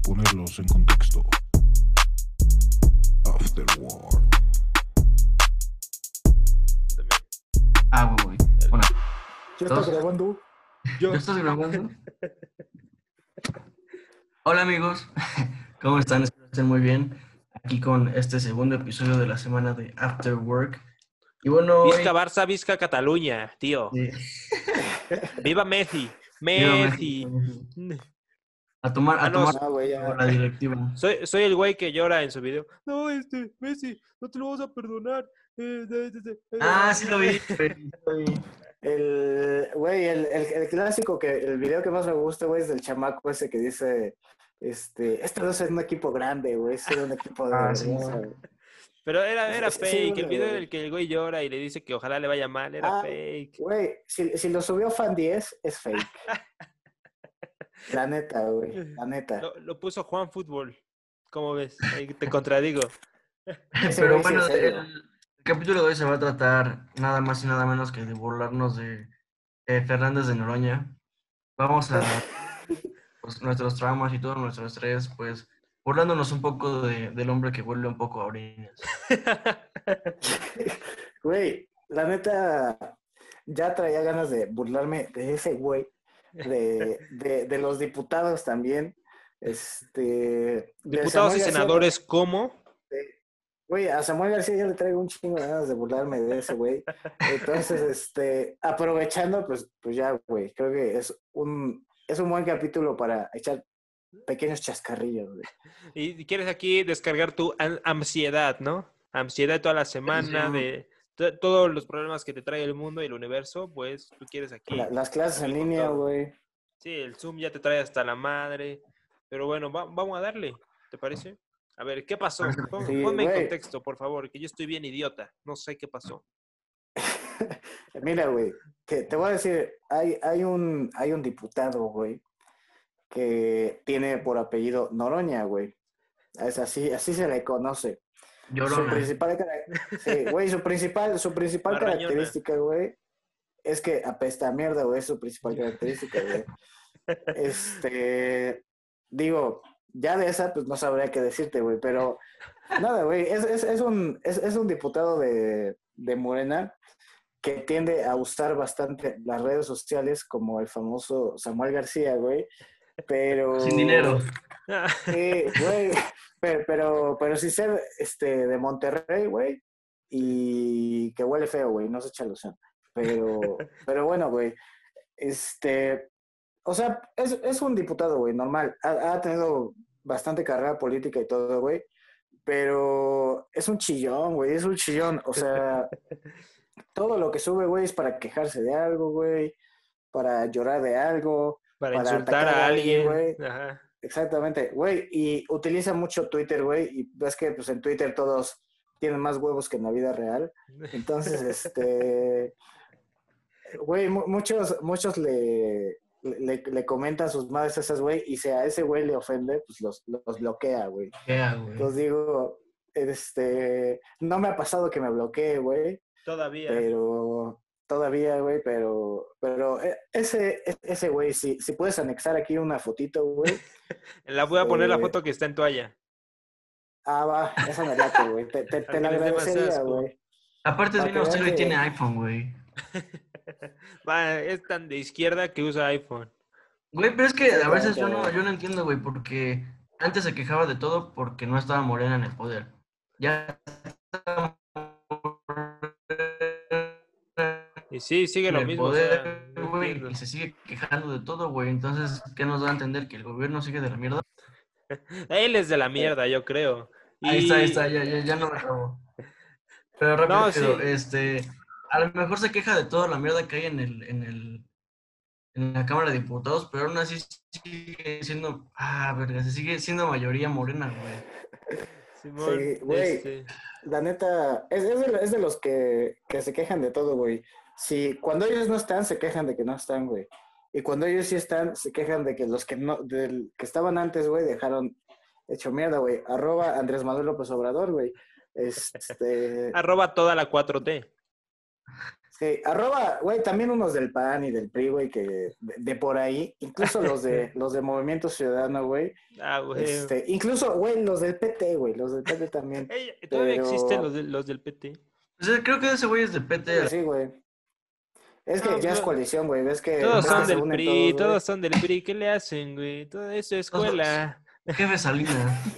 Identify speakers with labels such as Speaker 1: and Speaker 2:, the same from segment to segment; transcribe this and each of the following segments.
Speaker 1: para ponerlos en contexto. After War.
Speaker 2: Ah, güey, güey. Bueno,
Speaker 3: ¿Ya estás grabando?
Speaker 2: ¿ya estás grabando? Hola amigos, ¿cómo están? Espero que estén muy bien. Aquí con este segundo episodio de la semana de After Work. Y bueno,
Speaker 4: Vizca Barça, Vizca Cataluña, tío.
Speaker 2: Sí.
Speaker 4: Viva Messi.
Speaker 2: Viva
Speaker 4: Messi.
Speaker 2: A tomar, a
Speaker 4: Ah, no,
Speaker 2: tomar
Speaker 3: No,
Speaker 2: la directiva.
Speaker 4: Soy, soy el güey que llora en su video. No, este, Messi, no te lo vas a perdonar. Eh, de- de- de- eh".
Speaker 2: Ah, sí lo vi.
Speaker 3: El, güey, el, el, el clásico que, el video que más me gusta, güey, es del chamaco ese que dice, este, este no es un equipo grande, güey, es un equipo de
Speaker 2: Ah, sí.
Speaker 4: Pero era, era
Speaker 3: Sí, sí,
Speaker 4: fake.
Speaker 3: bueno,
Speaker 4: el video en el que el güey llora y le dice que ojalá le vaya mal era
Speaker 3: Ah,
Speaker 4: fake.
Speaker 3: Güey, si, si lo subió Fan 10, es fake. La neta, güey, la neta.
Speaker 4: Lo, lo puso Juan Fútbol. ¿Cómo ves? Ahí te contradigo.
Speaker 2: Pero bueno, el, el capítulo de hoy se va a tratar nada más y nada menos que de burlarnos de eh, Fernández de Noroña. Vamos a pues, nuestros traumas y todo nuestro estrés, pues burlándonos un poco de- del hombre que vuelve un poco a orinas.
Speaker 3: Güey, la neta, ya traía ganas de burlarme de ese güey, de, de, de los diputados también. Este. de
Speaker 4: Diputados y
Speaker 3: García,
Speaker 4: senadores, ¿cómo?
Speaker 3: Güey, a Samuel García yo le traigo un chingo de ganas de burlarme de ese güey. Entonces, este, aprovechando, pues, pues ya, güey, creo que es un, es un buen capítulo para echar pequeños chascarrillos, güey.
Speaker 4: Y quieres aquí descargar tu an- ansiedad, ¿no? Ansiedad toda la semana
Speaker 2: Sí.
Speaker 4: de todos los problemas que te trae el mundo y el universo, pues tú quieres aquí.
Speaker 3: La- las clases en línea, güey.
Speaker 4: Sí, el Zoom ya te trae hasta la madre. Pero bueno, va- vamos a darle, ¿te parece? A ver, ¿qué pasó?
Speaker 2: Parece
Speaker 4: Pon-
Speaker 3: Sí,
Speaker 4: ponme en contexto, por favor, que yo estoy bien idiota. No sé qué pasó.
Speaker 3: Mira, güey, que te voy a decir, hay, hay un, hay un diputado, güey, que tiene por apellido Noroña, güey. Es así, así se le conoce. Su principal, cara- sí, güey, su principal, su principal característica, güey, es que apesta a mierda, güey, es su principal característica, güey. Este, digo, ya de esa, pues no sabría qué decirte, güey, pero nada, güey, es, es, es un, es, es un diputado de, de Morena que tiende a usar bastante las redes sociales como el famoso Samuel García, güey, pero...
Speaker 2: Sin dinero.
Speaker 3: Sí, güey, pero, pero, pero sí ser este, de Monterrey, güey, y que huele feo, güey, no se echa alusión. Pero, pero bueno, güey, este, o sea, es, es un diputado, güey, normal. Ha, ha tenido bastante carrera política y todo, güey, pero es un chillón, güey, es un chillón. O sea, todo lo que sube, güey, es para quejarse de algo, güey, para llorar de algo.
Speaker 4: Para,
Speaker 3: Para
Speaker 4: insultar a
Speaker 3: alguien. güey.
Speaker 4: Ajá.
Speaker 3: Exactamente, güey, y utiliza mucho Twitter, güey, y ves que pues en Twitter todos tienen más huevos que en la vida real. Entonces, este, güey, mu- muchos, muchos le, le, le comentan sus madres a esas, güey, y si a ese güey le ofende, pues los, los bloquea, güey.
Speaker 2: Quea, güey.
Speaker 3: Entonces digo, este, no me ha pasado que me bloquee, güey,
Speaker 4: Todavía.
Speaker 3: pero todavía, güey, pero, pero eh, ese, ese güey, si, si puedes anexar aquí una fotito, güey.
Speaker 4: La voy a poner la
Speaker 3: eh,
Speaker 4: foto que está en toalla.
Speaker 3: Ah, va, esa me late, güey. Te, te, te la agradecería, güey.
Speaker 2: Aparte es bien
Speaker 3: que
Speaker 2: austero y tiene iPhone, güey.
Speaker 4: Va, es tan de izquierda que usa iPhone.
Speaker 2: Güey, pero es que a veces yo no, yo no entiendo, güey, porque antes se quejaba de todo porque no estaba Morena en el poder. Ya está
Speaker 4: Y sí, sigue lo
Speaker 2: el
Speaker 4: mismo. o
Speaker 2: poder,
Speaker 4: sea,
Speaker 2: y se sigue quejando de todo, güey. Entonces, ¿qué nos da a entender? ¿Que el gobierno sigue de la mierda?
Speaker 4: Él es de la mierda, yo creo.
Speaker 2: Ahí está, ahí está, ya, ya, ya no me acabo. Pero rápido,
Speaker 4: No, sí.
Speaker 2: este, a lo mejor se queja de toda la mierda que hay en el, en el, en la Cámara de Diputados, pero aún así sigue siendo, ah, verga, se sigue siendo mayoría morena, güey.
Speaker 4: Simón,
Speaker 3: Sí, güey.
Speaker 4: este,
Speaker 3: La neta, es, es, de, es de los que, que se quejan de todo, güey. Si cuando ellos no están, se quejan de que no están, güey. Y cuando ellos sí están, se quejan de que los que no, del, que estaban antes, güey, dejaron hecho mierda, güey. Arroba Andrés Manuel López Obrador, güey. Este,
Speaker 4: Arroba toda la 4T.
Speaker 3: Sí, arroba, güey, también unos del PAN y del PRI, güey, que de, de por ahí, incluso los de los de Movimiento Ciudadano, güey,
Speaker 4: Ah, güey.
Speaker 3: este, incluso, güey, los del PT, güey, los del PT también.
Speaker 4: Todavía
Speaker 3: pero-
Speaker 4: existen los, de- los del PT.
Speaker 2: Pues, eh, creo que ese güey es de PT.
Speaker 3: Sí, güey. Es que
Speaker 4: No,
Speaker 3: ya es coalición, güey, ves que...
Speaker 4: Todos son del PRI,
Speaker 3: todos,
Speaker 4: son del PRI. ¿Qué le hacen, güey? Todo eso es escuela.
Speaker 2: Jefe Salinas.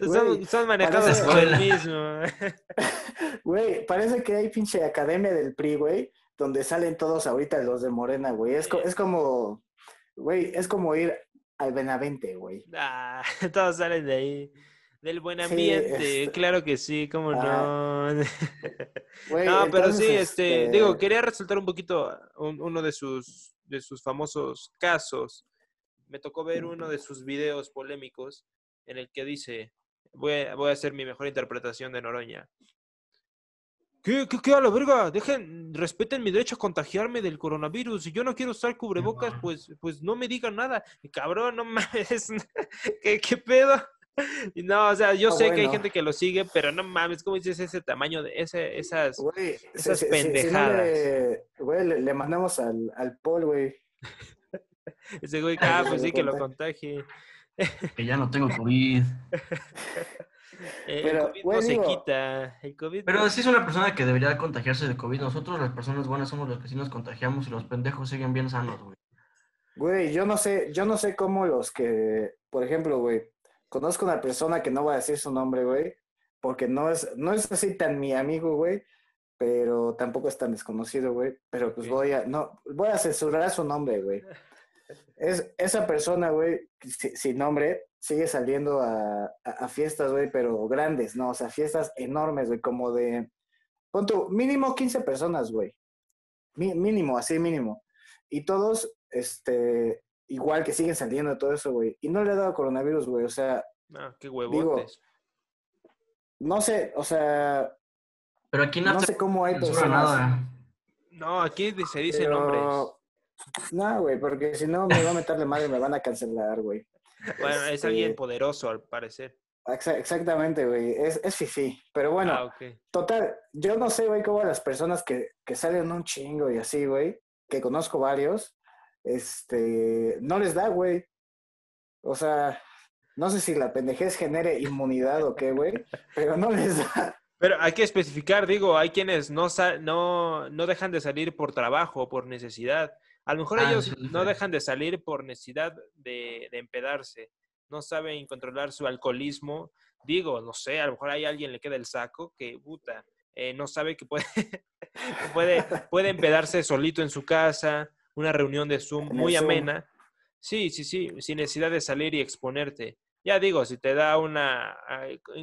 Speaker 3: Güey,
Speaker 4: Son, son manejados
Speaker 3: parece
Speaker 4: por el mismo.
Speaker 3: Güey, parece que hay pinche academia del PRI, güey, donde salen todos ahorita los de Morena, güey. Es, co- es como, güey, es como ir al Benavente, güey.
Speaker 4: Ah, todos salen de ahí. Del buen
Speaker 3: Sí,
Speaker 4: ambiente,
Speaker 3: este-
Speaker 4: claro que sí, cómo
Speaker 3: Ah,
Speaker 4: no. No, pero
Speaker 3: entonces,
Speaker 4: sí, este,
Speaker 3: este,
Speaker 4: digo, quería resaltar un poquito un- uno de sus, de sus famosos casos. Me tocó ver uno de sus videos polémicos en el que dice, voy a, voy a hacer mi mejor interpretación de Noroña. ¿Qué, qué, qué a la verga? Dejen, respeten mi derecho a contagiarme del coronavirus. Si yo no quiero usar cubrebocas, pues, pues no me digan nada. Cabrón, no mames. ¿Qué, qué pedo? Y no, o sea, yo
Speaker 3: Ah,
Speaker 4: sé que hay gente que lo sigue, pero no mames, ¿cómo dices ese tamaño de ese, esas
Speaker 3: Güey,
Speaker 4: esas
Speaker 3: si- si- si no
Speaker 4: pendejadas.
Speaker 3: le- Güey, le, le mandamos al, al Paul, güey.
Speaker 4: Ese güey, ah,
Speaker 3: que
Speaker 4: pues sí que lo
Speaker 3: contagie.
Speaker 2: Que ya no tengo COVID.
Speaker 4: Eh,
Speaker 3: Pero,
Speaker 4: el COVID no se
Speaker 3: digo-
Speaker 4: quita. El COVID.
Speaker 2: Pero sí es una persona que debería contagiarse de COVID. Nosotros, las personas buenas, somos los que sí nos contagiamos y los pendejos siguen bien sanos, güey.
Speaker 3: Güey, yo no sé, yo no sé cómo los que, por ejemplo, güey, conozco una persona que no voy a decir su nombre, güey, porque no es, no es así tan mi amigo, güey, pero tampoco es tan desconocido, güey, pero pues voy a, no, voy a censurar su nombre, güey. Es, esa persona, güey, si- sin nombre, sigue saliendo a, a- a fiestas, güey, pero grandes, ¿no? O sea, fiestas enormes, güey, como de, pon mínimo 15 personas, güey. Mínimo, así mínimo. Y todos, este, igual que siguen saliendo de todo eso, güey. Y no le ha dado coronavirus, güey. O sea,
Speaker 4: Ah, qué huevotes.
Speaker 3: no sé, o sea,
Speaker 2: Pero aquí
Speaker 3: no
Speaker 2: no
Speaker 3: sé cómo hay personas.
Speaker 2: nada.
Speaker 4: No, aquí se
Speaker 3: pero-
Speaker 4: nombres.
Speaker 3: No, güey, porque si no me va a meterle madre y me van a cancelar, güey.
Speaker 4: Bueno, es
Speaker 3: Este,
Speaker 4: alguien poderoso al parecer.
Speaker 3: exa- Exactamente, güey. Es, es fifi. Pero bueno,
Speaker 4: ah,
Speaker 3: total, yo no sé, güey, cómo las personas que, que salen un chingo y así, güey, que conozco varios, este, no les da, güey. O sea, no sé si la pendejez genere inmunidad o qué, güey, pero no les da.
Speaker 4: Pero hay que especificar, digo, hay quienes no, sa- no, no dejan de salir por trabajo o por necesidad. A lo mejor
Speaker 2: Ah,
Speaker 4: ellos
Speaker 2: sí, sí.
Speaker 4: no dejan de salir por necesidad de, de empedarse. No saben controlar su alcoholismo. Digo, no sé, a lo mejor hay alguien le queda el saco que, puta, eh, no sabe que puede, que puede, puede empedarse solito en su casa, una reunión de Zoom muy
Speaker 3: Zoom.
Speaker 4: amena. Sí, sí, sí, sin necesidad de salir y exponerte. Ya digo, si te da una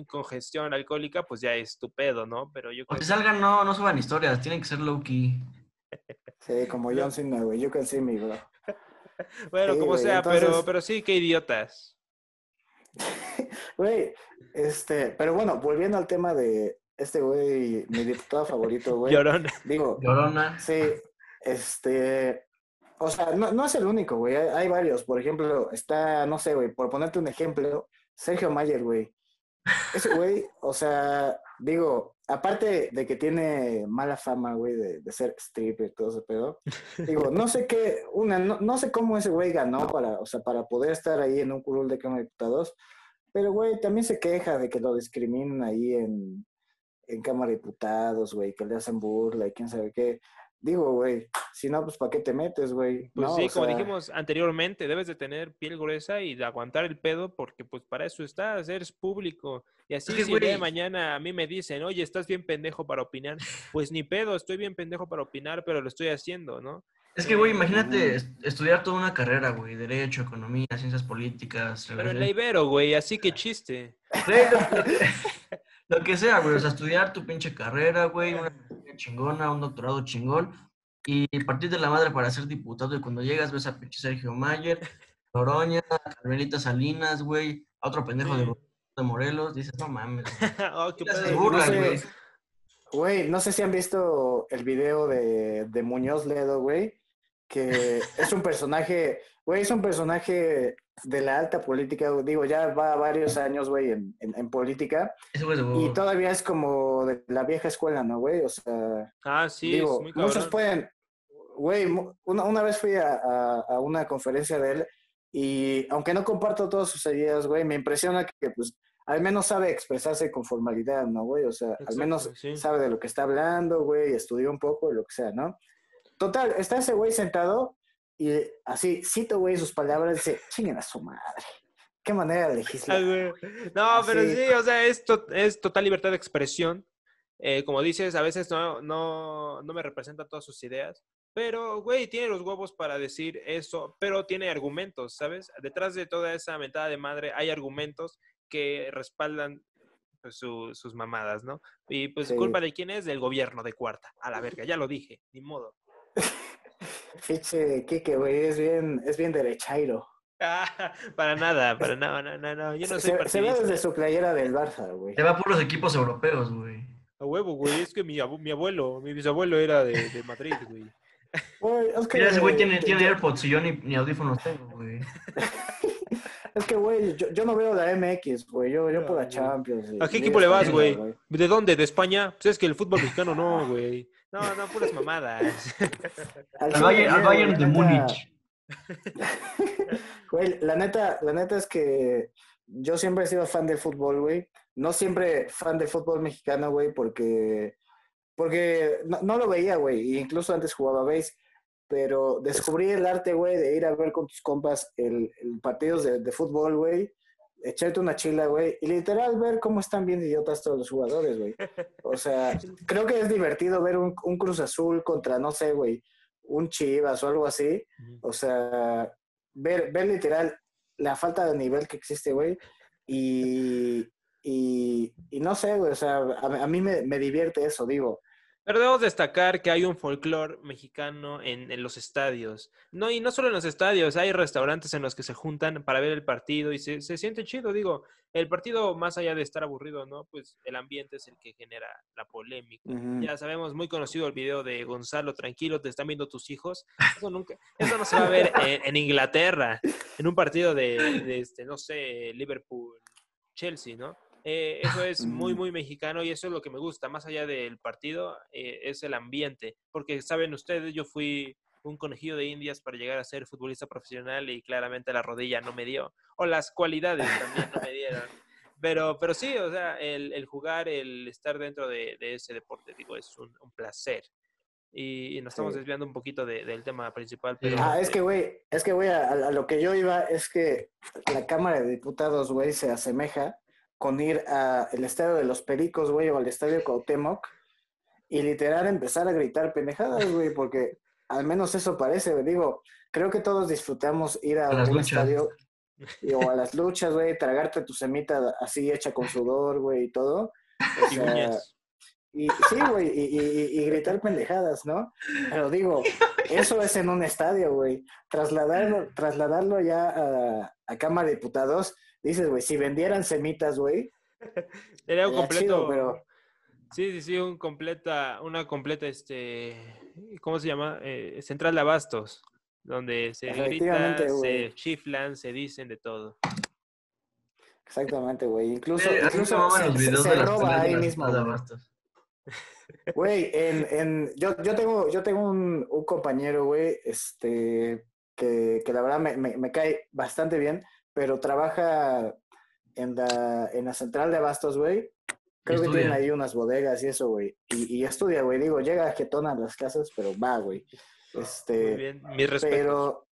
Speaker 4: congestión alcohólica, pues ya es tu pedo, ¿no? Pero yo
Speaker 2: O
Speaker 4: creo
Speaker 2: si salgan, no, no suban historias. Tienen que ser low-key.
Speaker 3: Sí, como John Cena, güey. You can see me, bro.
Speaker 4: Bueno,
Speaker 3: Sí,
Speaker 4: como
Speaker 3: güey,
Speaker 4: sea, pero,
Speaker 3: entonces-
Speaker 4: pero sí, qué idiotas.
Speaker 3: Güey, este, pero bueno, volviendo al tema de este güey, mi diputado favorito, güey.
Speaker 4: Llorón.
Speaker 3: Digo,
Speaker 2: Llorona.
Speaker 3: Sí, este, o sea, no, no es el único, güey, hay, varios. Por ejemplo, está, no sé, güey, por ponerte un ejemplo, Sergio Mayer, güey. Ese güey, o sea, digo, aparte de que tiene mala fama, güey, de, de ser stripper y todo ese pedo, digo, no sé qué, una, no, no sé cómo ese güey ganó para, o sea, para poder estar ahí en un curul de Cámara de Diputados, pero, güey, también se queja de que lo discriminan ahí en, en Cámara de Diputados, güey, que le hacen burla y quién sabe qué. Digo, güey, si no, pues ¿para qué te metes, güey?
Speaker 4: Pues
Speaker 3: No,
Speaker 4: sí, como
Speaker 3: sea,
Speaker 4: dijimos anteriormente, debes de tener piel gruesa y de aguantar el pedo porque pues para eso estás, eres público. Y así
Speaker 2: que,
Speaker 4: si el día de mañana a mí me dicen, oye, estás bien pendejo para opinar, pues ni pedo, estoy bien pendejo para opinar, pero lo estoy haciendo, ¿no?
Speaker 2: Es que, güey, imagínate es- estudiar toda una carrera, güey. Derecho, economía, ciencias políticas.
Speaker 4: Pero en la Ibero, güey, así que chiste.
Speaker 2: Lo, que, sea, güey. O sea, estudiar tu pinche carrera, güey. Una chingona, un doctorado chingón. Y partir de la madre para ser diputado. Y cuando llegas ves a pinche Sergio Mayer, Loroña, Carmelita Salinas, güey. A otro pendejo de,
Speaker 4: Sí.
Speaker 2: de Morelos. Dices, no mames. güey.
Speaker 4: oh, qué
Speaker 3: sé,
Speaker 2: güey.
Speaker 3: Güey, no sé si han visto el video de, de Muñoz Ledo, güey, que es un personaje, güey, es un personaje de la alta política, digo, ya va varios años, güey, en, en, en política,
Speaker 2: es
Speaker 3: y todavía es como de la vieja escuela, ¿no, güey? O sea,
Speaker 4: Ah, sí,
Speaker 3: digo,
Speaker 4: es muy
Speaker 3: muchos pueden, güey, una, una vez fui a, a- a una conferencia de él y aunque no comparto todas sus ideas, güey, me impresiona que, pues, al menos sabe expresarse con formalidad, ¿no, güey? O sea, al menos
Speaker 4: sí.
Speaker 3: sabe de lo que está hablando, güey, estudió un poco, lo que sea, ¿no? Total, está ese güey sentado y así, cito, güey, sus palabras, dice, chinguen a su madre. Qué manera de legislar.
Speaker 4: No, pero
Speaker 3: Así.
Speaker 4: sí, o sea, es, to- es total libertad de expresión. Eh, como dices, a veces no, no, no me representa todas sus ideas, pero, güey, tiene los huevos para decir eso, pero tiene argumentos, ¿sabes? Detrás de toda esa mentada de madre hay argumentos que respaldan pues, su- sus mamadas, ¿no? Y pues,
Speaker 3: Sí.
Speaker 4: ¿culpa de quién es? Del gobierno de cuarta. A la verga, ya lo dije, ni modo.
Speaker 3: Fiche, Kike, güey, es bien, es bien derechairo.
Speaker 4: Ah, para nada, para nada, no, no, no, yo no soy
Speaker 3: se, se ve desde su playera del Barça, güey.
Speaker 2: Te va por los equipos europeos, güey.
Speaker 4: A huevo, güey, es que mi, abu- mi abuelo, mi bisabuelo era de, de Madrid, güey.
Speaker 3: Güey, es que,
Speaker 2: Mira, ese güey tiene, tiene
Speaker 3: yo-
Speaker 2: AirPods y yo ni, ni audífonos tengo, güey.
Speaker 3: Es que, güey, yo, yo no veo la MX, güey. Yo, yo
Speaker 4: No,
Speaker 3: por la
Speaker 4: güey.
Speaker 3: Champions.
Speaker 4: ¿A qué equipo le vas, güey? ¿De dónde? ¿De España? Pues es que el fútbol mexicano no, güey. No, no, puras mamadas.
Speaker 3: Al
Speaker 2: Bayern, al
Speaker 3: güey,
Speaker 2: Bayern
Speaker 3: la
Speaker 2: de
Speaker 3: neta-
Speaker 2: Múnich.
Speaker 3: Güey, la neta, la neta es que yo siempre he sido fan del fútbol, güey. No siempre fan del fútbol mexicano, güey, porque, porque no, no lo veía, güey. e Incluso antes jugaba base. Pero descubrí el arte, güey, de ir a ver con tus compas el, el partidos de, de fútbol, güey. Echarte una chila, güey. Y literal ver cómo están bien idiotas todos los jugadores, güey. O sea, creo que es divertido ver un, un Cruz Azul contra, no sé, güey, un Chivas o algo así. O sea, ver, ver literal la falta de nivel que existe, güey. Y, y, y no sé, güey, o sea, a, a mí me, me divierte eso, digo.
Speaker 4: Pero debemos destacar que hay un folclore mexicano en, en los estadios. No, y no solo en los estadios, hay restaurantes en los que se juntan para ver el partido y se, se siente chido. Digo, el partido, más allá de estar aburrido, ¿no? Pues el ambiente es el que genera la polémica. Ya sabemos, muy conocido el video de Gonzalo, tranquilo, te están viendo tus hijos. Eso nunca, eso no se va a ver en, en Inglaterra, en un partido de, de, este, no sé, Liverpool, Chelsea, ¿no? Eh, eso es muy, muy mexicano y eso es lo que me gusta, más allá del partido, eh, es el ambiente. Porque saben ustedes, yo fui un conejillo de indias para llegar a ser futbolista profesional y claramente la rodilla no me dio. O las cualidades también no me dieron. Pero, pero sí, o sea, el, el jugar, el estar dentro de, de ese deporte, digo, es un, un placer. Y, y nos estamos
Speaker 3: Sí.
Speaker 4: desviando un poquito de- del tema principal. Pero,
Speaker 3: Ah, es que, güey, es que, güey, a, a lo que yo iba es que la Cámara de Diputados, güey, se asemeja con ir al estadio de los Pericos, güey, o al estadio Cuauhtémoc y literal empezar a gritar pendejadas, güey, porque al menos eso parece, güey. Digo, creo que todos disfrutamos ir a, un estadio y- o a las luchas, güey, tragarte tu semita así hecha con sudor, güey, y todo. O sea, y sí, güey, y, y- y- y gritar pendejadas, ¿no? Pero digo, eso es en un estadio, güey. Trasladarlo, trasladarlo ya a, a Cámara de Diputados, dices, güey, si vendieran semitas, güey,
Speaker 4: Era un completo.
Speaker 3: chido, pero
Speaker 4: Sí, sí, sí, un completa, una completa, este, ¿cómo se llama? Eh, central de abastos, donde se grita,
Speaker 3: güey.
Speaker 4: se chiflan, se dicen de todo.
Speaker 3: exactamente, güey. Incluso, incluso se,
Speaker 2: los
Speaker 3: se-
Speaker 2: videos
Speaker 3: se
Speaker 2: de las
Speaker 3: roba ahí mismo.
Speaker 2: de abastos.
Speaker 3: Güey, en, en, yo, yo tengo, yo tengo un, un compañero, güey, este, que, que la verdad me, me, me cae bastante bien, pero trabaja en la, en la central de abastos, güey. Creo que tienen ahí unas bodegas y eso, güey. Y, y estudia, güey. Digo, llega a Getona a las casas, pero va, güey.
Speaker 4: Muy
Speaker 3: Este,
Speaker 4: bien, mis respetos.
Speaker 3: pero,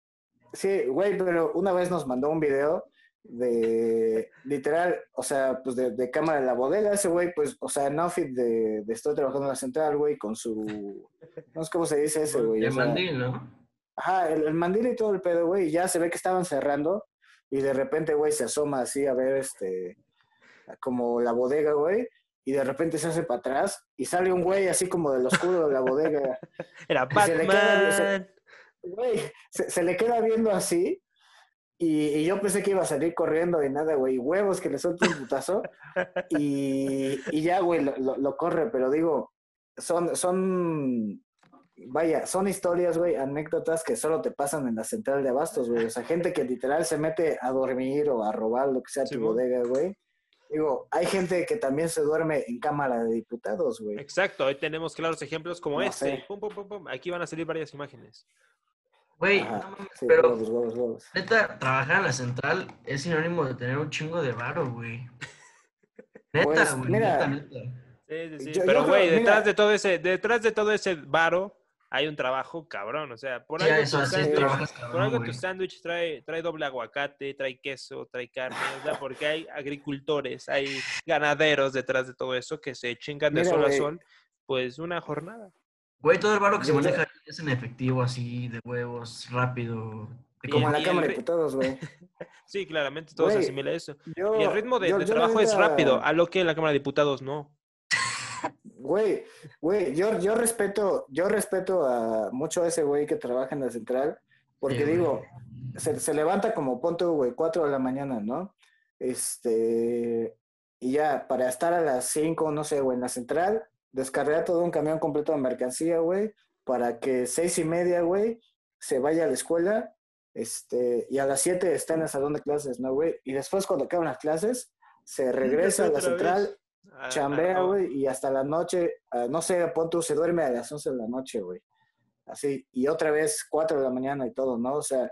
Speaker 3: sí, güey, pero una vez nos mandó un video de, literal, o sea, pues de, de cámara de la bodega, ese güey, pues, o sea, en outfit de, de estoy trabajando en la central, güey, con su, no sé cómo se dice ese, güey. o
Speaker 2: El
Speaker 3: sea,
Speaker 2: mandil, ¿no?
Speaker 3: Ajá, el, el mandil y todo el pedo, güey, y ya se ve que estaban cerrando y de repente, güey, se asoma así a ver, este, como la bodega, güey, y de repente se hace para atrás y sale un güey así como del oscuro de la bodega.
Speaker 4: Era
Speaker 3: y se le queda- se-
Speaker 4: Batman.
Speaker 3: Güey, se, se le queda viendo así y, y yo pensé que iba a salir corriendo y nada, güey, huevos que le suelta un putazo y, y ya, güey, lo, lo- lo corre, pero digo, son, son vaya, son historias, güey, anécdotas que solo te pasan en la central de abastos, güey. O sea, gente que literal se mete a dormir o a robar lo que sea tu bodega, güey. Digo, hay gente que también se duerme en Cámara de Diputados, güey.
Speaker 4: Exacto, hoy tenemos claros ejemplos como
Speaker 3: No
Speaker 4: este. Pum, pum, pum, pum. Aquí van a salir varias imágenes.
Speaker 2: Güey,
Speaker 3: Ajá,
Speaker 2: no mames,
Speaker 3: sí,
Speaker 2: pero neta, trabajar en la central es sinónimo de tener un chingo de varo, güey. Neta,
Speaker 3: Pues,
Speaker 2: güey,
Speaker 3: mira,
Speaker 2: neta, neta.
Speaker 4: Sí, sí, sí.
Speaker 3: Yo- yo
Speaker 4: Pero,
Speaker 3: creo-
Speaker 4: güey,
Speaker 3: mira-
Speaker 4: detrás de todo ese, detrás de todo ese varo hay un trabajo cabrón. O sea, por algo
Speaker 2: eso
Speaker 4: tu sándwich- por algo tu sándwich trae, trae doble aguacate, trae queso, trae carne, o sea, porque hay agricultores, hay ganaderos detrás de todo eso que se chingan de
Speaker 3: Mira,
Speaker 4: sol a sol, pues una jornada.
Speaker 2: Güey, todo el varo que se maneja es en efectivo, así, de huevos, rápido.
Speaker 3: Como en la Cámara de Diputados, güey.
Speaker 4: Sí, claramente todo se
Speaker 3: Güey,
Speaker 4: asimila a eso.
Speaker 3: Yo,
Speaker 4: Y el ritmo de,
Speaker 3: yo-
Speaker 4: de
Speaker 3: yo
Speaker 4: trabajo es rápido, a lo que en la Cámara de Diputados no.
Speaker 3: Güey, güey, yo, yo respeto, yo respeto a mucho a ese güey que trabaja en la central, porque
Speaker 2: Sí,
Speaker 3: digo, se, se levanta como punto, güey, 4 de la mañana, ¿no? Este, y ya, para estar a las 5, no sé, güey, en la central, descargar todo un camión completo de mercancía, güey, para que seis y media, güey, se vaya a la escuela, este, y a las 7 está en el salón de clases, ¿no, güey? Y después cuando acaban las clases, se regresa a la
Speaker 4: vez. Ah,
Speaker 3: chambea, güey, y hasta la noche, ah, no sé, pon tú, se duerme a las 11 de la noche, güey. Así, y otra vez 4 de la mañana y todo, ¿no? O sea,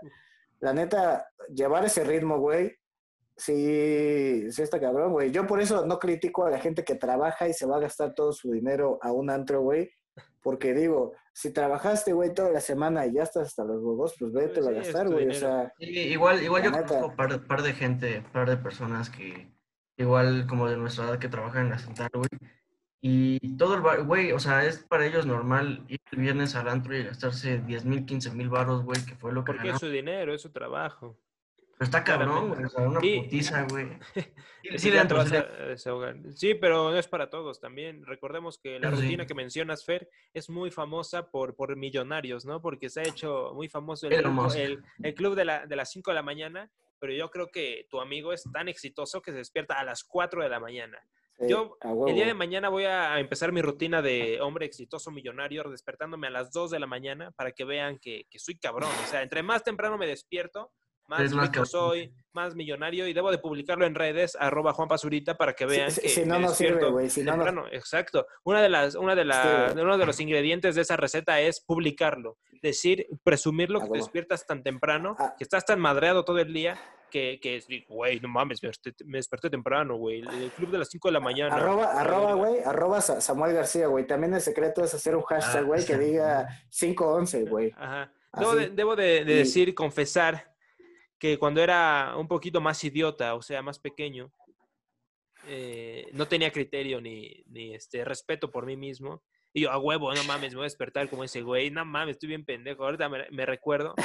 Speaker 3: la neta, llevar ese ritmo, güey, sí, sí está cabrón, güey. Yo por eso no critico a la gente que trabaja y se va a gastar todo su dinero a un antro, güey. Porque digo, si trabajaste, güey, toda la semana y ya estás hasta los huevos, pues vete
Speaker 4: Pues
Speaker 3: a
Speaker 4: sí, es
Speaker 3: gastar, güey. O sea,
Speaker 2: Sí, igual, igual yo
Speaker 3: neta.
Speaker 2: conozco par, par de gente, par de personas que, igual como de nuestra edad, que trabajan en la central, güey. Y todo el bar, güey, o sea, es para ellos normal ir el viernes al antro y gastarse 10 mil, 15 mil baros, güey, que fue lo que
Speaker 4: Porque es su dinero, es su trabajo.
Speaker 2: Pero está cabrón, güey, o sea, una
Speaker 4: Y-
Speaker 2: putiza, güey. Sí, sí le entro, sí le-.
Speaker 4: Sí, pero no es para todos también. Recordemos que la
Speaker 2: sí.
Speaker 4: rutina que mencionas, Fer, es muy famosa por, por millonarios, ¿no? Porque se ha hecho muy famoso el, el, el club de, la, de las 5 de la mañana, pero yo creo que tu amigo es tan exitoso que se despierta a las 4 de la mañana.
Speaker 3: sí,
Speaker 4: Yo. El día de mañana voy a empezar mi rutina de hombre exitoso millonario despertándome a las 2 de la mañana para que vean que, que soy cabrón. O sea, entre más temprano me despierto, más rico soy, más millonario y debo de publicarlo en redes, arroba Juan Pazurita, para que vean
Speaker 3: si-
Speaker 4: que
Speaker 3: si no, no sirve, güey, si no, no-.
Speaker 4: Exacto. Una de las, una de las,
Speaker 3: Sí.
Speaker 4: uno de los ingredientes de esa receta es publicarlo. Decir, presumirlo
Speaker 3: A
Speaker 4: que te despiertas tan temprano,
Speaker 3: Ah.
Speaker 4: que estás tan madreado todo el día, que, que es, güey, no mames, me desperté, me desperté temprano, güey. El club de las 5 de la mañana.
Speaker 3: Arroba, arroba, güey, arroba Sa- Samuel García, güey. También el secreto es hacer un hashtag,
Speaker 2: Ah,
Speaker 3: güey, que diga 511, güey.
Speaker 4: Ajá. Debo de, debo de- decir, confesar, que cuando era un poquito más idiota, o sea, más pequeño, eh, no tenía criterio ni, ni este, respeto por mí mismo. Y yo, a huevo, no mames, me voy a despertar como ese güey, no mames, estoy bien pendejo. Ahorita me, recuerdo.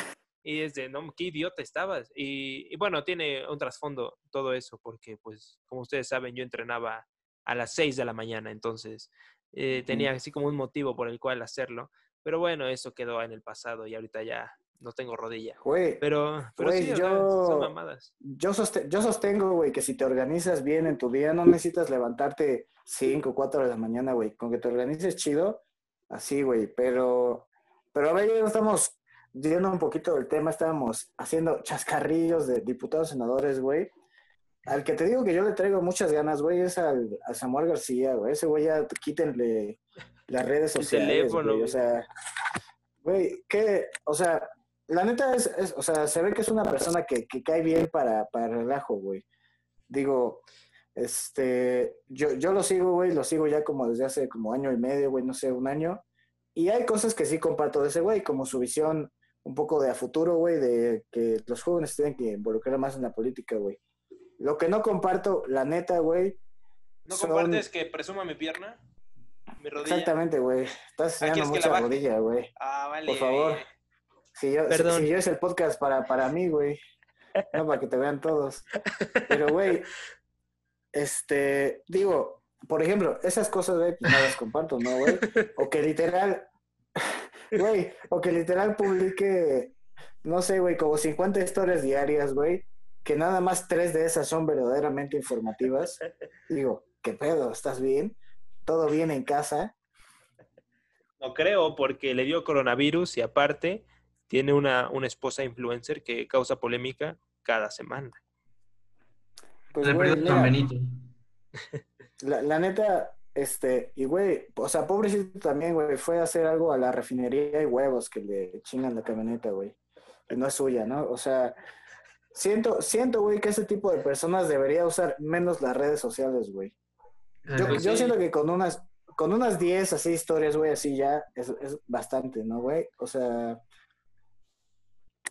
Speaker 4: Y es de, no, qué idiota estabas. Y, y bueno, tiene un trasfondo todo eso, porque pues, como ustedes saben, yo entrenaba a las 6 de la mañana, entonces eh, tenía así como un motivo por el cual hacerlo. Pero bueno, eso quedó en el pasado y ahorita ya no tengo rodilla.
Speaker 3: Güey,
Speaker 4: Pero, pero
Speaker 3: Güey,
Speaker 4: sí, o sea, son
Speaker 3: yo-
Speaker 4: mamadas.
Speaker 3: yo, soste- yo sostengo, güey, que si te organizas bien en tu día, no necesitas levantarte 5 o 4 de la mañana, güey. Con que te organices chido, así, güey. Pero, pero a ver, ya estamos yendo un poquito del tema, estábamos haciendo chascarrillos de diputados, senadores, güey. Al que te digo que yo le traigo muchas ganas, güey, es al, al Samuel García, güey. Ese güey ya quítenle las redes
Speaker 4: El
Speaker 3: sociales,
Speaker 4: teléfono,
Speaker 3: güey. O sea, güey, que, o sea, la neta es, es- o sea, se ve que es una persona que, que cae bien para, para relajo, güey. Digo, este, yo, yo lo sigo, güey, lo sigo ya como desde hace como año y medio, güey, no sé, un año. Y hay cosas que sí comparto de ese güey, como su visión un poco de a futuro, güey, de que los jóvenes tienen que involucrar más en la política, güey. Lo que no comparto, la neta, güey,
Speaker 4: ¿No
Speaker 3: son-
Speaker 4: compartes que presuma mi pierna? Mi rodilla.
Speaker 3: exactamente, güey. Estás enseñando
Speaker 4: ¿quieres que
Speaker 3: mucha
Speaker 4: la
Speaker 3: rodilla, güey.
Speaker 4: Ah, vale.
Speaker 3: Por favor. Si yo, si-
Speaker 4: Perdón.
Speaker 3: si yo es el podcast para, para mí, güey. No, para que te vean todos. Pero, güey, este, digo, por ejemplo, esas cosas, güey, pues no las comparto, ¿no, güey? O que literal, güey, o que literal publique, no sé, güey, como 50 historias diarias, güey, que nada más tres de esas son verdaderamente informativas. Digo, ¿qué pedo? ¿Estás bien? ¿Todo bien en casa?
Speaker 4: No creo, porque le dio coronavirus y aparte tiene una, una esposa influencer que causa polémica cada semana.
Speaker 3: Pues,
Speaker 2: Le
Speaker 3: güey, mira,
Speaker 2: Benito.
Speaker 3: la, la neta, este, y güey, o sea, pobrecito también, güey, fue a hacer algo a la refinería y huevos que le chingan la camioneta, güey. Y no es suya, ¿no? O sea, siento, siento, güey, que ese tipo de personas debería usar menos las redes sociales, güey. Yo,
Speaker 4: Pues
Speaker 3: yo
Speaker 4: sí.
Speaker 3: siento que con unas, con unas 10 así historias, güey, así ya es, es bastante, ¿no, güey? O sea,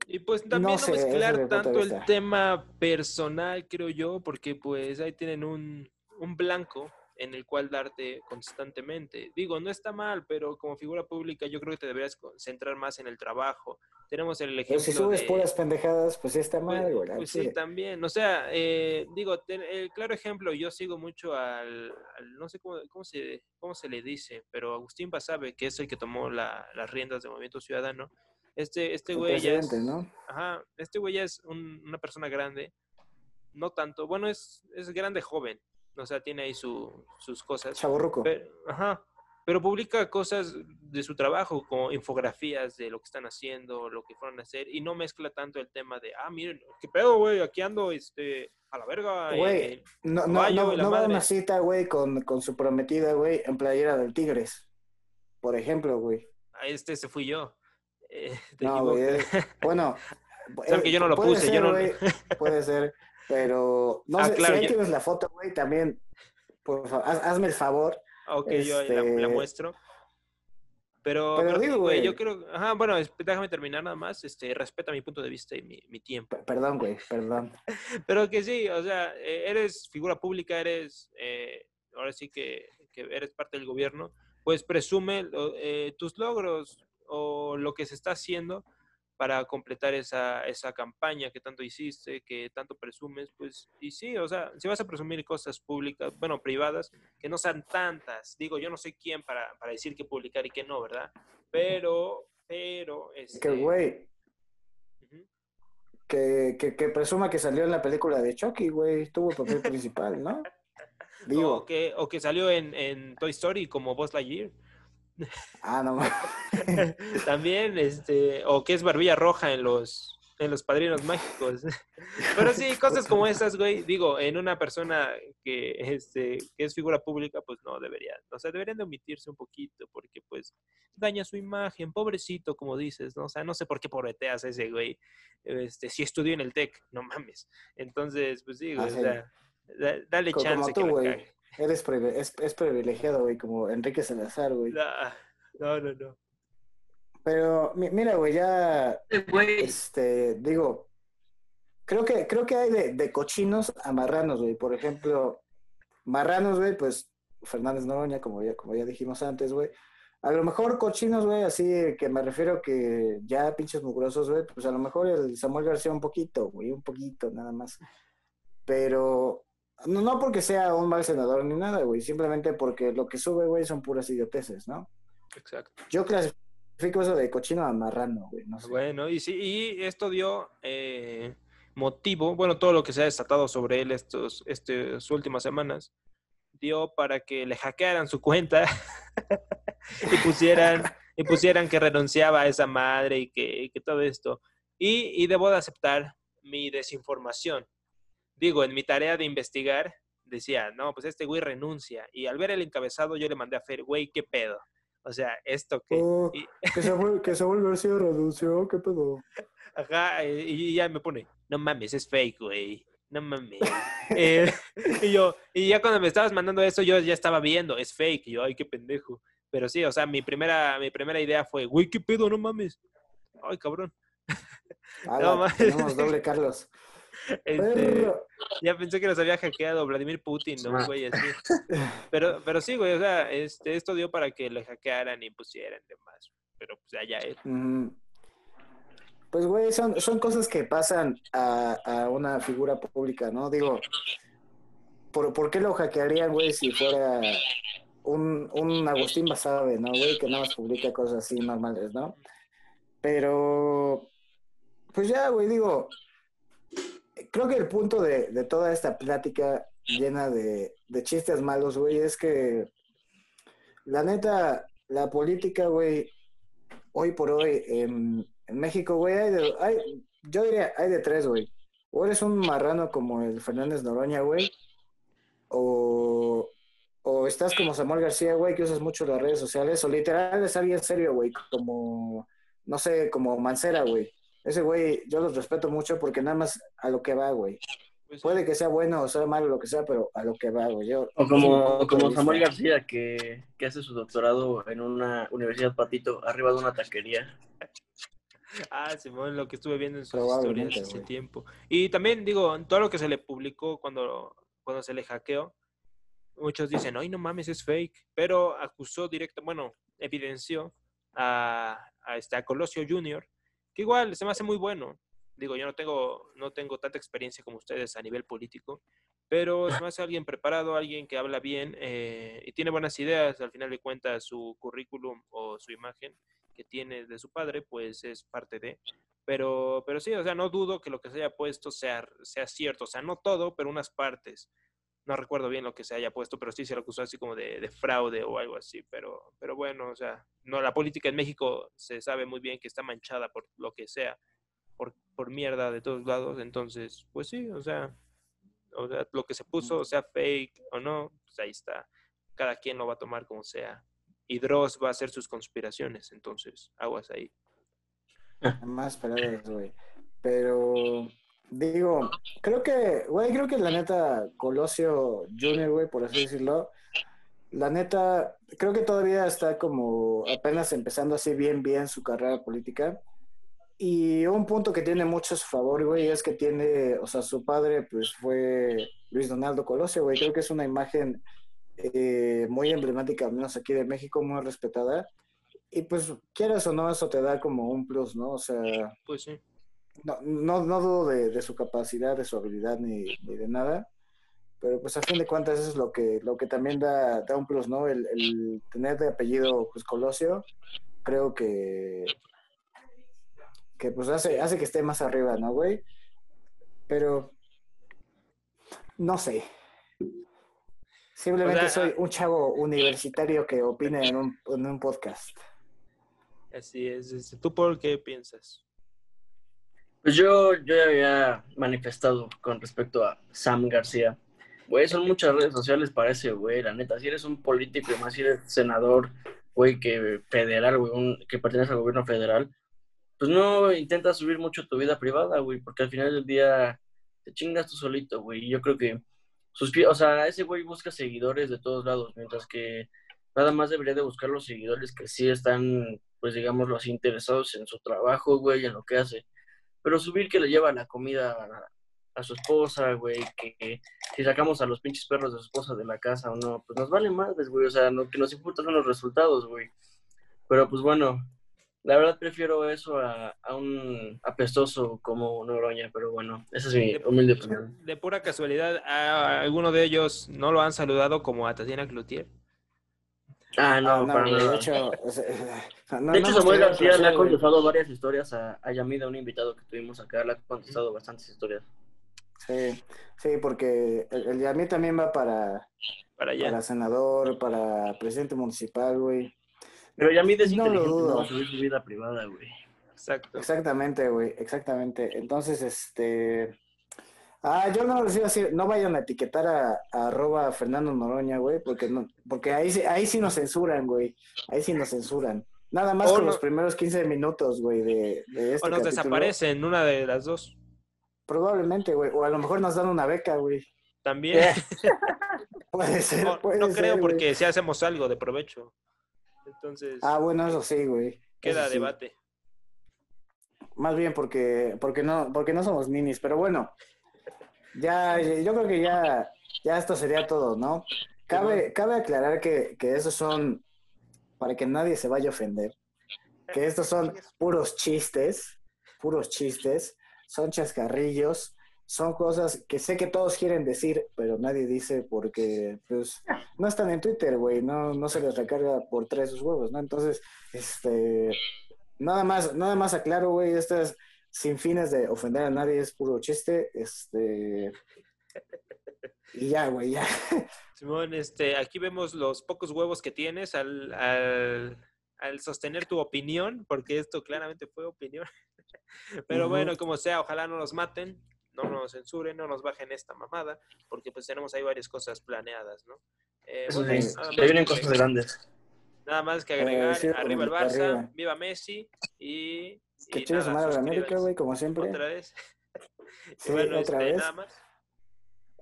Speaker 4: Y pues también no,
Speaker 3: sé,
Speaker 4: mezclar
Speaker 3: de
Speaker 4: tanto el tema personal, creo yo, porque pues ahí tienen un, un blanco en el cual darte constantemente. Digo, no está mal, pero como figura pública yo creo que te deberías concentrar más en el trabajo. Tenemos el
Speaker 3: pero
Speaker 4: ejemplo
Speaker 3: si subes
Speaker 4: de...
Speaker 3: puras pendejadas, pues está
Speaker 4: Pues,
Speaker 3: mal, al
Speaker 4: pues sí, también. O sea, eh, digo, ten- el claro ejemplo, yo sigo mucho al, al- no sé cómo, cómo, se, cómo se le dice, pero Agustín Basabe, que es el que tomó la- las riendas del Movimiento Ciudadano, este, este güey ya es,
Speaker 3: ¿no?
Speaker 4: ajá, este güey ya es un- una persona grande, no tanto, bueno, es, es grande joven, o sea, tiene ahí su- sus cosas.
Speaker 3: Chaborruco.
Speaker 4: Ajá, pero publica cosas de su trabajo, como infografías de lo que están haciendo, lo que fueron a hacer, y no mezcla tanto el tema de, ah, miren, qué pedo, güey, aquí ando este, a la verga.
Speaker 3: Güey,
Speaker 4: eh,
Speaker 3: No, no, no,
Speaker 4: la
Speaker 3: no va a una cita, güey, con, con su prometida, güey, en playera del Tigres. Por ejemplo, güey.
Speaker 4: este se fui yo. Eh,
Speaker 3: No, güey. Bueno. Eh,
Speaker 4: que yo no lo puse, yo no-
Speaker 3: güey, puede ser. Pero, no
Speaker 4: Ah,
Speaker 3: sé,
Speaker 4: claro,
Speaker 3: si ahí tienes la foto, güey, también, por favor, haz- hazme el favor.
Speaker 4: ok, yo ahí la, la
Speaker 3: este-
Speaker 4: muestro. Pero,
Speaker 3: Pero
Speaker 4: pero sí,
Speaker 3: digo,
Speaker 4: güey, yo creo, ajá, bueno, déjame terminar nada más, este, respeta mi punto de vista y mi, mi tiempo.
Speaker 3: Perdón, güey, perdón.
Speaker 4: Pero que sí, o sea, eh, eres figura pública, eres, eh, ahora sí que, que eres parte del gobierno, pues presume eh, tus logros o lo que se está haciendo para completar esa, esa campaña que tanto hiciste, que tanto presumes, pues, y sí, o sea, si vas a presumir cosas públicas, bueno, privadas, que no sean tantas, digo, yo no soy quién para, para decir qué publicar y qué no, ¿verdad? Pero, pero,
Speaker 3: Que,
Speaker 4: este,
Speaker 3: güey,
Speaker 4: ujú.
Speaker 3: que, que, que presuma que salió en la película de Chucky, güey. Tuvo el papel principal, ¿no?
Speaker 4: o,
Speaker 3: Digo,
Speaker 4: que, o que salió en, en Toy Story como Buzz Lightyear.
Speaker 3: Ah, no.
Speaker 4: También, este, o que es barbilla roja en los, en los padrinos mágicos. Pero sí, cosas como esas, güey, digo, en una persona que, este, que es figura pública, pues no deberían, o sea, deberían de omitirse un poquito, porque pues daña su imagen, pobrecito, como dices, ¿no? O sea, no sé por qué pobreteas a ese güey, este, si estudió en el TEC, no mames. Entonces, pues sí, güey,
Speaker 3: Ah,
Speaker 4: o
Speaker 3: sí.
Speaker 4: sea, da- dale chance
Speaker 3: como
Speaker 4: que la.
Speaker 3: Eres privi- es, es privilegiado, güey, como Enrique Salazar, güey.
Speaker 4: Nah, No, no, no.
Speaker 3: Pero, mi- mira, güey, ya,
Speaker 2: Güey,
Speaker 3: este, digo, creo que, creo que hay de, de cochinos a marranos, güey. Por ejemplo, marranos, güey, pues Fernández Noroña, como ya, como ya dijimos antes, güey. A lo mejor cochinos, güey, así que me refiero que ya pinches mugrosos, güey, pues a lo mejor el Samuel García un poquito, güey, un poquito, nada más. Pero no, no porque sea un mal senador ni nada, güey, simplemente porque lo que sube, güey, son puras idioteces, ¿no?
Speaker 4: Exacto.
Speaker 3: Yo clasifico eso de cochino a marrano, güey, no sé.
Speaker 4: Bueno, y sí, y esto dio eh, motivo, bueno, todo lo que se ha desatado sobre él estos, estas últimas semanas, dio para que le hackearan su cuenta y pusieran, y pusieran que renunciaba a esa madre y que, y que todo esto. Y, y debo de aceptar mi desinformación. Digo, en mi tarea de investigar, decía, no, pues este güey renuncia. Y al ver el encabezado, yo le mandé a Fer, güey, ¿qué pedo? O sea, esto que...
Speaker 3: Oh,
Speaker 4: y-
Speaker 3: que, Samuel, que Samuel García renunció, ¿qué pedo?
Speaker 4: Ajá, eh, y ya me pone, no mames, es fake, güey. No mames. Eh, y yo, y ya cuando me estabas mandando eso, yo ya estaba viendo, es fake. Y yo, ay, qué pendejo. Pero sí, o sea, mi primera, mi primera idea fue, güey, qué pedo, no mames. Ay, cabrón.
Speaker 3: Ala,
Speaker 4: mames.
Speaker 3: tenemos doble Carlos.
Speaker 4: Este, ya pensé que los había hackeado Vladimir Putin, ¿no? Güey así. Pero, pero sí, güey, o sea, este, esto dio para que le hackearan y pusieran demás. Pero pues allá él.
Speaker 3: Ujú. Pues, güey, son, son cosas que pasan a, a una figura pública, ¿no? Digo, ¿por, por qué lo hackearían, güey, si fuera un, un Agustín Basabe, ¿no, güey? Que nada más publica cosas así normales, ¿no? Pero, pues ya, güey, digo, creo que el punto de, de toda esta plática llena de, de chistes malos, güey, es que la neta, la política, güey, hoy por hoy en, México, güey, hay, de- hay- yo diría, hay de tres, güey. O eres un marrano como el Fernández Noroña, güey, o, o estás como Samuel García, güey, que usas mucho las redes sociales, o literal es alguien serio, güey, como, no sé, como Mancera, güey. Ese güey, yo los respeto mucho porque nada más a lo que va, güey.
Speaker 4: Pues sí.
Speaker 3: Puede que sea bueno o sea malo, lo que sea, pero a lo que va, güey. Yo,
Speaker 2: O como, como Samuel. García, que, que hace su doctorado en una universidad patito, arriba de una taquería.
Speaker 4: Ah, Simón, lo que estuve viendo en sus historias hace tiempo. Y también digo, todo lo que se le publicó cuando, cuando se le hackeó, muchos dicen, ay, no mames, es fake. Pero acusó directo, bueno, evidenció a, a, este, a Colosio Jr., que igual se me hace muy bueno. Digo, yo no tengo, no tengo tanta experiencia como ustedes a nivel político, pero se me hace alguien preparado, alguien que habla bien eh, y tiene buenas ideas. Al final de cuentas, su currículum o su imagen que tiene de su padre, pues es parte de. Pero, pero sí, o sea, no dudo que lo que se haya puesto sea, sea cierto. O sea, no todo, pero unas partes. No recuerdo bien lo que se haya puesto, pero sí se lo acusó así como de, de fraude o algo así. Pero, pero bueno, o sea, no, la política en México se sabe muy bien que está manchada por lo que sea, por, por mierda de todos lados. Entonces, pues sí, o sea, o sea, lo que se puso, sea fake o no, pues ahí está. Cada quien lo va a tomar como sea. Y Dross va a hacer sus conspiraciones, entonces, aguas ahí.
Speaker 3: Más peladas, güey. Pero, digo, creo que, güey, creo que la neta, Colosio Junior, güey, por así decirlo, la neta, creo que todavía está como apenas empezando así bien, bien su carrera política. Y un punto que tiene mucho a su favor, güey, es que tiene, o sea, su padre, pues fue Luis Donaldo Colosio, güey. Creo que es una imagen eh, muy emblemática, al menos aquí de México, muy respetada. Y pues, quieras o no, eso te da como un plus, ¿no? O sea,
Speaker 4: Pues sí.
Speaker 3: No, no, no dudo de, de su capacidad, de su habilidad ni, ni de nada, pero pues a fin de cuentas eso es lo que, lo que también da, da un plus, ¿no? El, el tener de apellido pues Colosio, creo que, que pues hace, hace que esté más arriba, ¿no, güey? Pero, no sé. Simplemente
Speaker 4: O sea,
Speaker 3: soy un chavo universitario que opina en un, en un podcast.
Speaker 4: Así es. ¿Tú por qué piensas?
Speaker 2: Pues yo, yo ya había manifestado con respecto a Sam García. Güey, son muchas redes sociales para ese güey, la neta. Si eres un político y más si eres senador, güey, que federal, güey, un- que pertenece al gobierno federal, pues no intentas subir mucho tu vida privada, güey, porque al final del día te chingas tú solito, güey. Y yo creo que sus o sea, ese güey busca seguidores de todos lados, mientras que nada más debería de buscar los seguidores que sí están, pues digámoslo así, interesados en su trabajo, güey, en lo que hace. Pero subir que le lleva la comida a, a su esposa, güey, que, que si sacamos a los pinches perros de su esposa de la casa o no, pues nos vale madres, güey, o sea, lo que nos importa son los resultados, güey. Pero pues bueno, la verdad prefiero eso a, a un apestoso como Noroña, pero bueno, esa es mi humilde opinión.
Speaker 4: De pura casualidad, ¿a alguno de ellos no lo han saludado como a Tatiana Cloutier?
Speaker 2: Ah, no,
Speaker 3: Ah, no,
Speaker 2: para nada.
Speaker 3: de hecho, no-
Speaker 2: De hecho, Samuel García le ha
Speaker 3: güey.
Speaker 2: contestado varias historias a, a Yamida, un invitado que tuvimos acá, le ha contestado bastantes historias.
Speaker 3: Sí, sí, porque el, mí también va para,
Speaker 4: Para allá.
Speaker 3: para senador, para presidente municipal, güey.
Speaker 2: Pero Yamida es
Speaker 3: No
Speaker 2: inteligente, no
Speaker 3: dudo.
Speaker 2: va a subir su vida privada, güey.
Speaker 4: Exacto.
Speaker 3: Exactamente, güey, exactamente. Entonces, este... Ah, yo no les iba a decir, no vayan a etiquetar a, a arroba Fernando Noroña, güey, porque no, porque ahí, sí- ahí sí nos censuran, güey. Ahí sí nos censuran. Nada más
Speaker 4: O
Speaker 3: con
Speaker 4: no-
Speaker 3: los primeros 15 minutos, güey, de, de este
Speaker 4: O nos
Speaker 3: capítulo.
Speaker 4: desaparecen una de las dos.
Speaker 3: Probablemente, güey. O a lo mejor nos dan una beca, güey.
Speaker 4: También.
Speaker 3: Puede ser,
Speaker 4: No,
Speaker 3: puede
Speaker 4: no
Speaker 3: ser,
Speaker 4: creo
Speaker 3: güey.
Speaker 4: porque si hacemos algo de provecho. Entonces,
Speaker 3: Ah, bueno, eso sí, güey.
Speaker 4: queda
Speaker 3: Eso sí.
Speaker 4: debate.
Speaker 3: Más bien porque, porque no, porque no somos ninis, pero bueno. Ya, yo creo que ya, ya esto sería todo, ¿no? Cabe, cabe aclarar que, que esos son, para que nadie se vaya a ofender, que estos son puros chistes, puros chistes, son chascarrillos, son cosas que sé que todos quieren decir, pero nadie dice porque, pues, no están en Twitter, güey, no, no se les recarga por tres sus huevos, ¿no? Entonces, este, nada más, nada más aclaro, güey, esto es sin fines de ofender a nadie, es puro chiste, este, Y ya, güey, ya.
Speaker 4: Simón, este, aquí vemos los pocos huevos que tienes al, al, al sostener tu opinión, porque esto claramente fue opinión. Pero bueno, como sea, ojalá no nos maten, no nos censuren, no nos bajen esta mamada, porque pues tenemos ahí varias cosas planeadas, ¿no? Eh,
Speaker 5: Eso
Speaker 4: bueno,
Speaker 5: sí, vienen
Speaker 4: que
Speaker 5: cosas
Speaker 4: agregar-
Speaker 5: grandes.
Speaker 4: Nada más que
Speaker 3: Eh,
Speaker 4: agregar,
Speaker 3: sí,
Speaker 4: arriba el
Speaker 3: arriba.
Speaker 4: Barça, viva Messi y...
Speaker 3: Que chingue su madre la América, güey, como siempre.
Speaker 4: Otra vez.
Speaker 3: Sí,
Speaker 4: bueno,
Speaker 3: otra
Speaker 4: este,
Speaker 3: vez.
Speaker 4: nada más.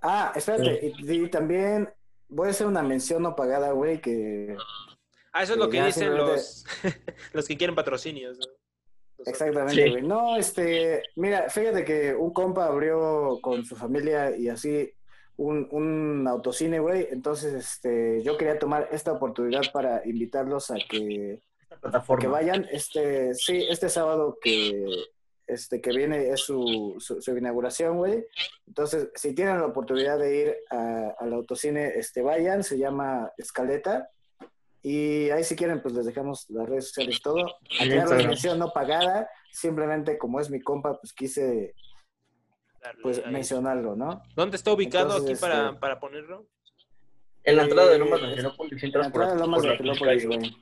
Speaker 3: Ah, espérate, y, y también voy a hacer una mención no pagada, güey, que
Speaker 4: Ah, eso es lo que dicen
Speaker 3: simplemente-
Speaker 4: los, los que quieren patrocinios. ¿no?
Speaker 3: Exactamente,
Speaker 5: Sí.
Speaker 3: güey. No, este, mira, fíjate que un compa abrió con su familia y así un, un autocine, güey. Entonces, este, yo quería tomar esta oportunidad para invitarlos a que,
Speaker 5: plataforma.
Speaker 3: que vayan. Este, sí, este sábado que, este, que viene es su, su, su inauguración, güey. Entonces, si tienen la oportunidad de ir a- al autocine, este, vayan. Se llama Escaleta. Y ahí si quieren, pues les dejamos las redes sociales y todo. Aclaro, mención no pagada, simplemente como es mi compa, pues quise pues
Speaker 4: ahí.
Speaker 3: mencionarlo, ¿no?
Speaker 4: ¿Dónde está ubicado
Speaker 3: Entonces,
Speaker 4: aquí para,
Speaker 3: este-
Speaker 4: para ponerlo?
Speaker 5: En la entrada de
Speaker 3: Eh,
Speaker 5: Lomas de Angelópolis, si
Speaker 3: La
Speaker 5: entras por,
Speaker 3: entrada de Lomas
Speaker 5: por
Speaker 3: de
Speaker 5: la
Speaker 3: Angelópolis, güey.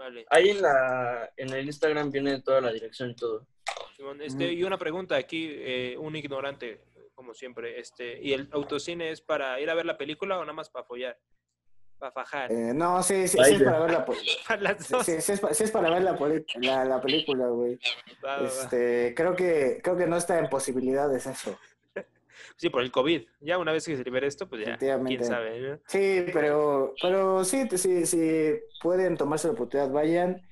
Speaker 4: Vale.
Speaker 5: Ahí en, la, en el Instagram viene toda la dirección y todo.
Speaker 4: Simón, este. Y una pregunta aquí, eh, un ignorante, como siempre. este ¿Y el autocine es para ir a ver la película o nada más para follar? Para fajar.
Speaker 3: Eh, no, sí, sí, sí es para ver la,
Speaker 4: las
Speaker 3: sí,
Speaker 4: dos.
Speaker 3: sí, sí es, pa- sí es para ver la, la, la película, güey. Este, creo que creo que no está en posibilidades eso.
Speaker 4: Sí, por el COVID. Ya una vez que se libere esto, pues ya, quién sabe. ¿no?
Speaker 3: Sí, pero pero sí, sí, sí pueden tomarse la oportunidad, vayan.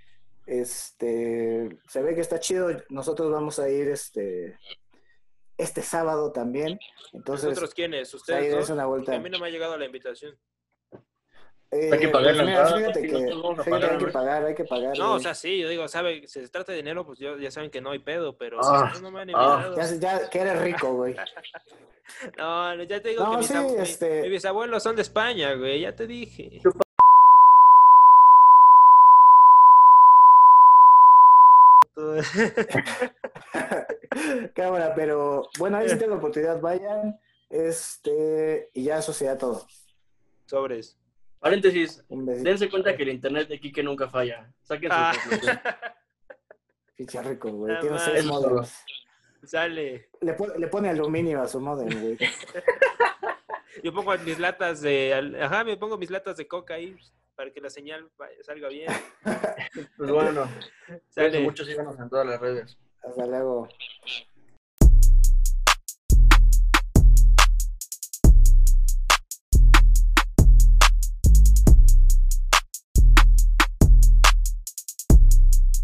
Speaker 3: Este, se ve que está chido. Nosotros vamos a ir este este sábado también. Entonces,
Speaker 4: ¿Nosotros quiénes? ¿Ustedes
Speaker 3: des
Speaker 4: dos?
Speaker 3: una vuelta.
Speaker 4: a mí no me ha llegado la invitación.
Speaker 3: Eh,
Speaker 5: Hay que pagar la
Speaker 3: mira,
Speaker 5: entrada,
Speaker 3: fíjate que, fíjate,
Speaker 5: pagar,
Speaker 3: hay que pagar, hay que pagar.
Speaker 4: No, o sea, sí, yo digo, sabe, si se trata de dinero, pues yo, ya saben que no hay pedo, pero
Speaker 5: Ah,
Speaker 4: si no, me han
Speaker 5: ah.
Speaker 3: ya, que eres rico, güey.
Speaker 4: No, ya te digo
Speaker 3: No,
Speaker 4: que mis,
Speaker 3: sí,
Speaker 4: ab- mi-
Speaker 3: este-
Speaker 4: mis bisabuelos son de España, güey, ya te dije.
Speaker 3: Cámara, pero bueno, ahí sí tienen la oportunidad, vayan. Este, y ya eso sería todo.
Speaker 4: Sobres.
Speaker 5: Paréntesis, dense cuenta que el internet de Kike nunca falla. Saquen
Speaker 4: Ah.
Speaker 3: rico, güey.
Speaker 4: Ah,
Speaker 3: Tiene seis modems.
Speaker 4: Sale.
Speaker 3: Le, pone- le pone aluminio a su modem, güey.
Speaker 4: Yo pongo mis latas de. Ajá, me pongo mis latas de coca ahí para que la señal salga bien.
Speaker 5: Pues bueno,
Speaker 4: Sale.
Speaker 5: mucho, síganos en todas las redes.
Speaker 3: Hasta luego.